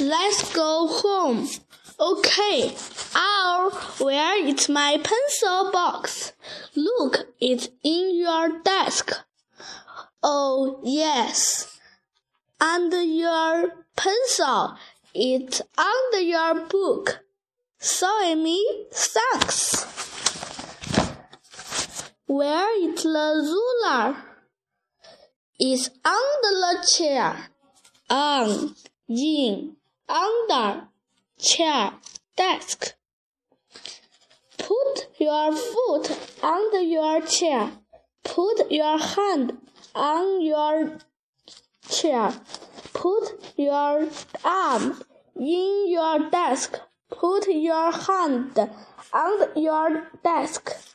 Let's go home. Okay. Ow, where is my pencil box? Look, it's in your desk. Oh, yes. Under your pencil. It's under your book. Sorry, me. Thanks. Where is the ruler? It's under the chair. Um, On, in, under, chair, desk. Put your foot under your chair. Put your hand on your chair. Put your arm in your desk. Put your hand on your desk.